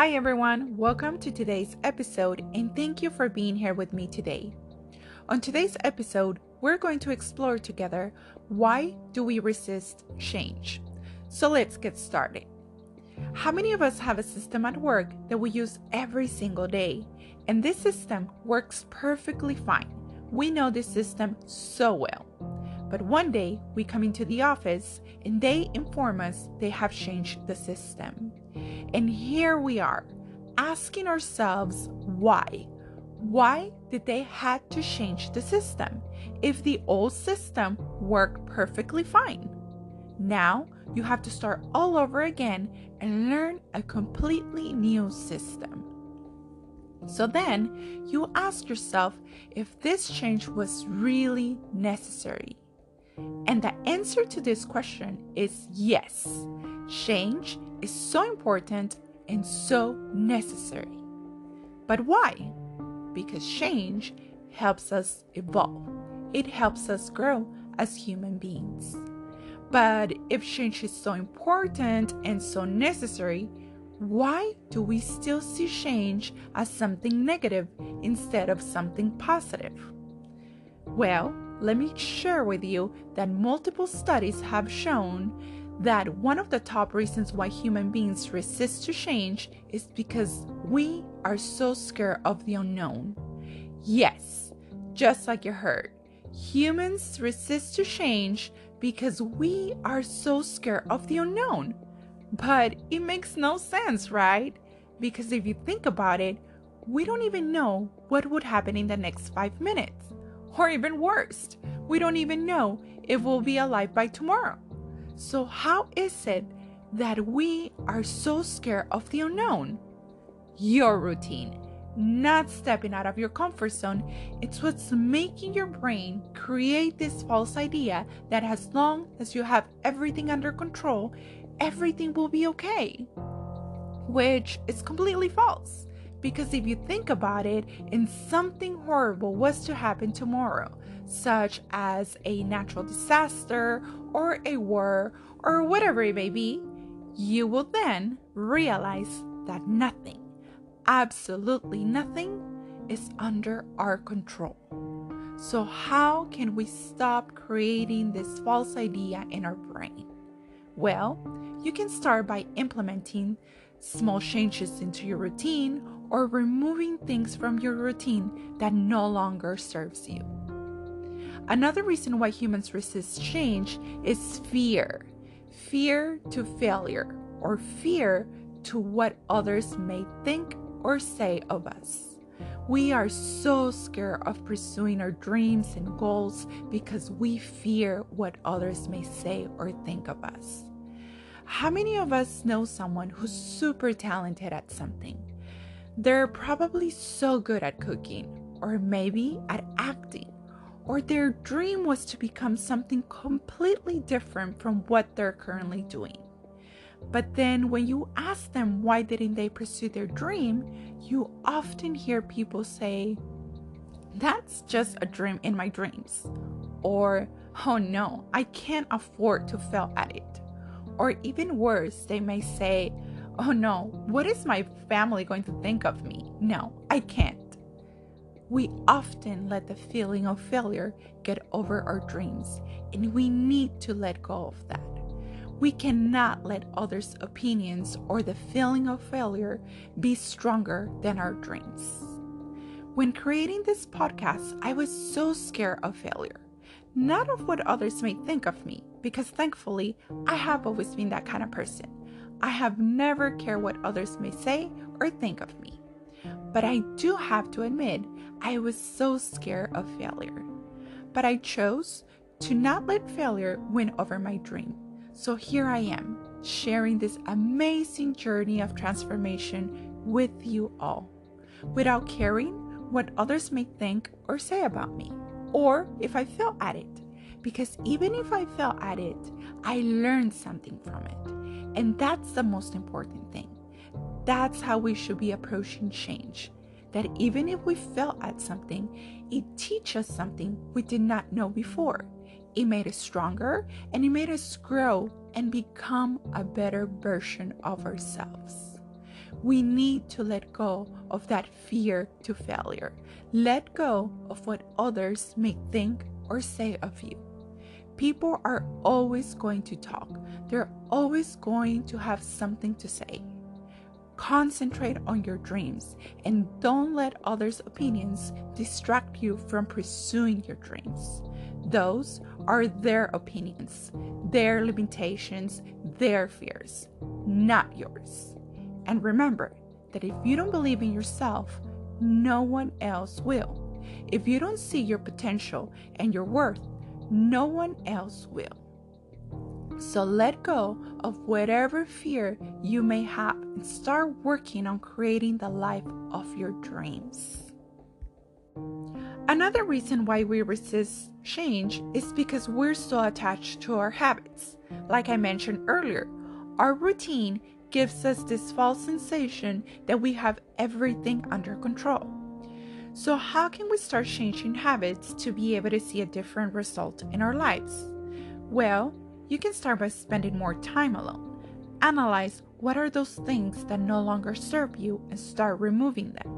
Hi, everyone. Welcome to today's episode, and thank you for being here with me today. On today's episode, we're going to explore together why do we resist change. So let's get started. How many of us have a system at work that we use every single day? And this system works perfectly fine. We know this system so well. But one day we come into the office and they inform us they have changed the system. And here we are asking ourselves why. Why did they had to change the system if the old system worked perfectly fine? Now you have to start all over again and learn a completely new system. So then you ask yourself if this change was really necessary. And the answer to this question is yes. Change is so important and so necessary. But why? Because change helps us evolve, it helps us grow as human beings. But if change is so important and so necessary, why do we still see change as something negative instead of something positive? Well, let me share with you that multiple studies have shown that one of the top reasons why human beings resist to change is because we are so scared of the unknown. Yes, just like you heard, humans resist to change because we are so scared of the unknown. But it makes no sense, right? Because if you think about it, we don't even know what would happen in the next five minutes. Or even worse, we don't even know if we'll be alive by tomorrow. So, how is it that we are so scared of the unknown? Your routine, not stepping out of your comfort zone, it's what's making your brain create this false idea that as long as you have everything under control, everything will be okay. Which is completely false. Because if you think about it, and something horrible was to happen tomorrow, such as a natural disaster or a war or whatever it may be, you will then realize that nothing, absolutely nothing, is under our control. So, how can we stop creating this false idea in our brain? Well, you can start by implementing small changes into your routine or removing things from your routine that no longer serves you. Another reason why humans resist change is fear fear to failure or fear to what others may think or say of us. We are so scared of pursuing our dreams and goals because we fear what others may say or think of us. How many of us know someone who's super talented at something? They're probably so good at cooking, or maybe at acting, or their dream was to become something completely different from what they're currently doing. But then when you ask them why didn't they pursue their dream, you often hear people say, That's just a dream in my dreams. Or, Oh no, I can't afford to fail at it. Or even worse, they may say, Oh no, what is my family going to think of me? No, I can't. We often let the feeling of failure get over our dreams, and we need to let go of that. We cannot let others' opinions or the feeling of failure be stronger than our dreams. When creating this podcast, I was so scared of failure not of what others may think of me, because thankfully, I have always been that kind of person. I have never cared what others may say or think of me. But I do have to admit, I was so scared of failure. But I chose to not let failure win over my dream. So here I am, sharing this amazing journey of transformation with you all, without caring what others may think or say about me or if I fail at it. Because even if I fail at it, I learned something from it. And that's the most important thing. That's how we should be approaching change. That even if we fail at something, it teaches us something we did not know before. It made us stronger and it made us grow and become a better version of ourselves. We need to let go of that fear to failure. Let go of what others may think or say of you. People are always going to talk, they're always going to have something to say. Concentrate on your dreams and don't let others' opinions distract you from pursuing your dreams. Those are their opinions, their limitations, their fears, not yours. And remember that if you don't believe in yourself, no one else will. If you don't see your potential and your worth, no one else will. So let go of whatever fear you may have and start working on creating the life of your dreams. Another reason why we resist change is because we're so attached to our habits. Like I mentioned earlier, our routine gives us this false sensation that we have everything under control. So, how can we start changing habits to be able to see a different result in our lives? Well, you can start by spending more time alone. Analyze what are those things that no longer serve you and start removing them.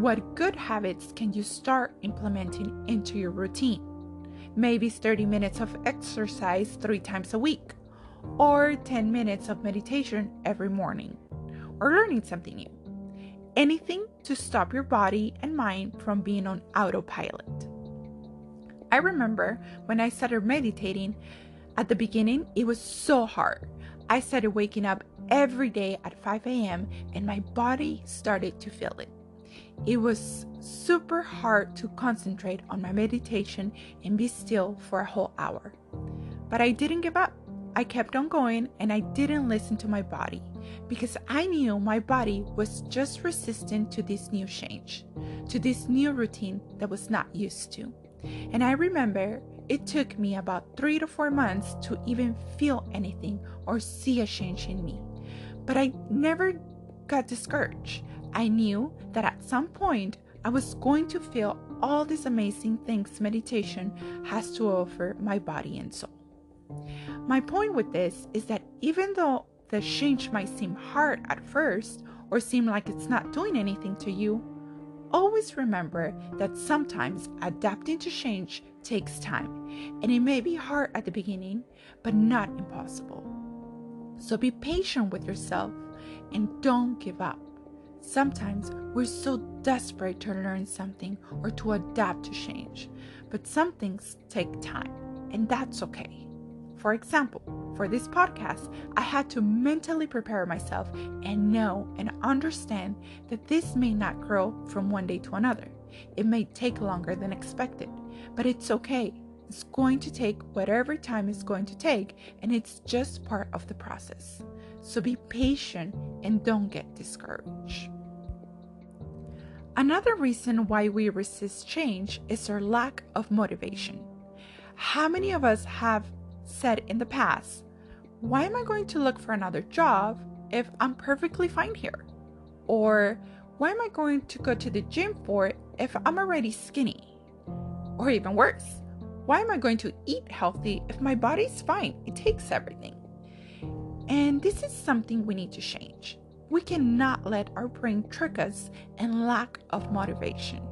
What good habits can you start implementing into your routine? Maybe 30 minutes of exercise three times a week, or 10 minutes of meditation every morning, or learning something new anything to stop your body and mind from being on autopilot. I remember when I started meditating, at the beginning, it was so hard. I started waking up every day at 5 a.m., and my body started to feel it. It was super hard to concentrate on my meditation and be still for a whole hour. But I didn't give up. I kept on going and I didn't listen to my body because I knew my body was just resistant to this new change, to this new routine that was not used to. And I remember it took me about three to four months to even feel anything or see a change in me. But I never got discouraged. I knew that at some point I was going to feel all these amazing things meditation has to offer my body and soul. My point with this is that even though the change might seem hard at first or seem like it's not doing anything to you, always remember that sometimes adapting to change takes time and it may be hard at the beginning, but not impossible. So be patient with yourself and don't give up. Sometimes we're so desperate to learn something or to adapt to change, but some things take time, and that's okay. For example, for this podcast, I had to mentally prepare myself and know and understand that this may not grow from one day to another. It may take longer than expected, but it's okay. It's going to take whatever time it's going to take, and it's just part of the process. So be patient and don't get discouraged. Another reason why we resist change is our lack of motivation. How many of us have said in the past, Why am I going to look for another job if I'm perfectly fine here? Or why am I going to go to the gym for if I'm already skinny? Or even worse, why am I going to eat healthy if my body's fine? It takes everything. And this is something we need to change. We cannot let our brain trick us and lack of motivation.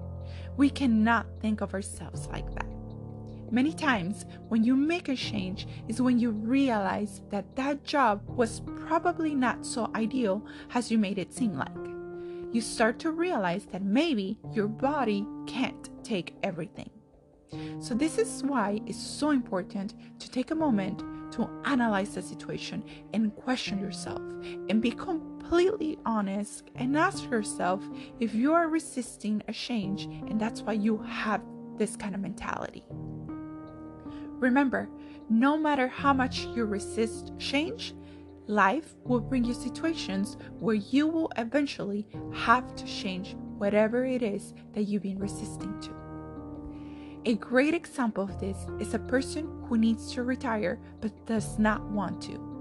We cannot think of ourselves like that. Many times, when you make a change, is when you realize that that job was probably not so ideal as you made it seem like. You start to realize that maybe your body can't take everything. So, this is why it's so important to take a moment to analyze the situation and question yourself and be completely honest and ask yourself if you are resisting a change and that's why you have this kind of mentality. Remember, no matter how much you resist change, life will bring you situations where you will eventually have to change whatever it is that you've been resisting to. A great example of this is a person who needs to retire but does not want to.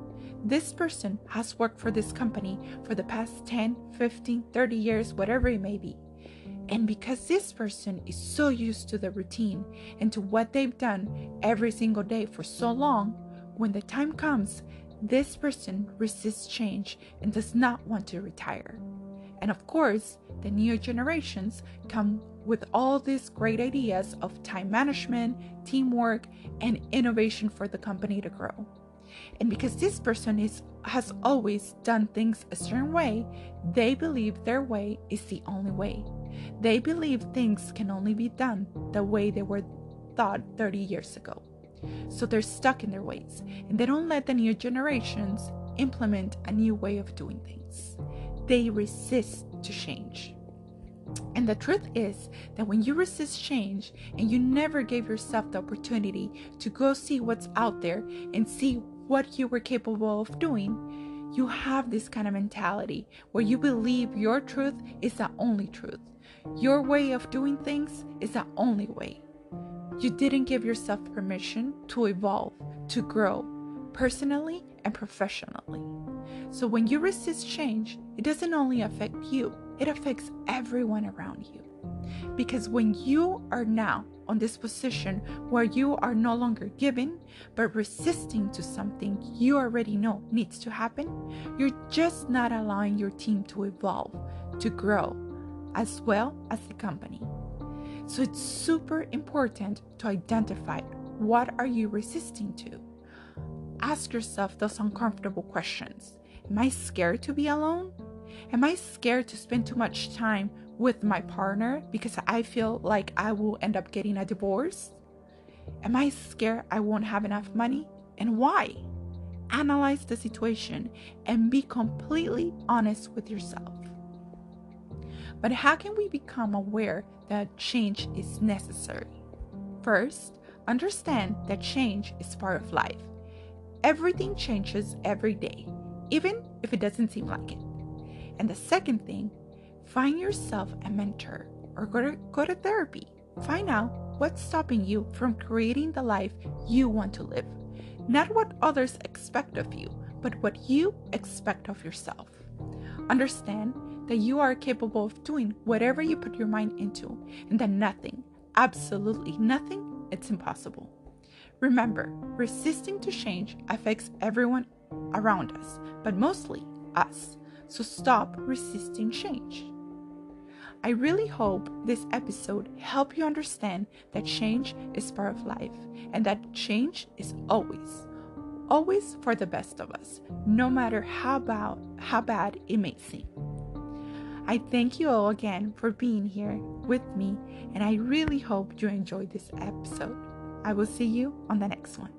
This person has worked for this company for the past 10, 15, 30 years, whatever it may be. And because this person is so used to the routine and to what they've done every single day for so long, when the time comes, this person resists change and does not want to retire. And of course, the new generations come with all these great ideas of time management, teamwork, and innovation for the company to grow. And because this person is has always done things a certain way, they believe their way is the only way. They believe things can only be done the way they were thought 30 years ago. So they're stuck in their ways and they don't let the new generations implement a new way of doing things. They resist to change. And the truth is that when you resist change and you never gave yourself the opportunity to go see what's out there and see what you were capable of doing, you have this kind of mentality where you believe your truth is the only truth. Your way of doing things is the only way. You didn't give yourself permission to evolve, to grow, personally and professionally. So when you resist change, it doesn't only affect you, it affects everyone around you. Because when you are now on this position where you are no longer giving, but resisting to something you already know needs to happen, you're just not allowing your team to evolve, to grow, as well as the company. So it's super important to identify what are you resisting to. Ask yourself those uncomfortable questions. Am I scared to be alone? Am I scared to spend too much time with my partner because I feel like I will end up getting a divorce? Am I scared I won't have enough money? And why? Analyze the situation and be completely honest with yourself. But how can we become aware that change is necessary? First, understand that change is part of life. Everything changes every day, even if it doesn't seem like it. And the second thing, find yourself a mentor or go to, go to therapy. Find out what's stopping you from creating the life you want to live. Not what others expect of you, but what you expect of yourself. Understand that you are capable of doing whatever you put your mind into, and that nothing, absolutely nothing, it's impossible. Remember, resisting to change affects everyone around us, but mostly us. So stop resisting change. I really hope this episode helped you understand that change is part of life and that change is always, always for the best of us, no matter how bad, how bad it may seem. I thank you all again for being here with me, and I really hope you enjoyed this episode. I will see you on the next one.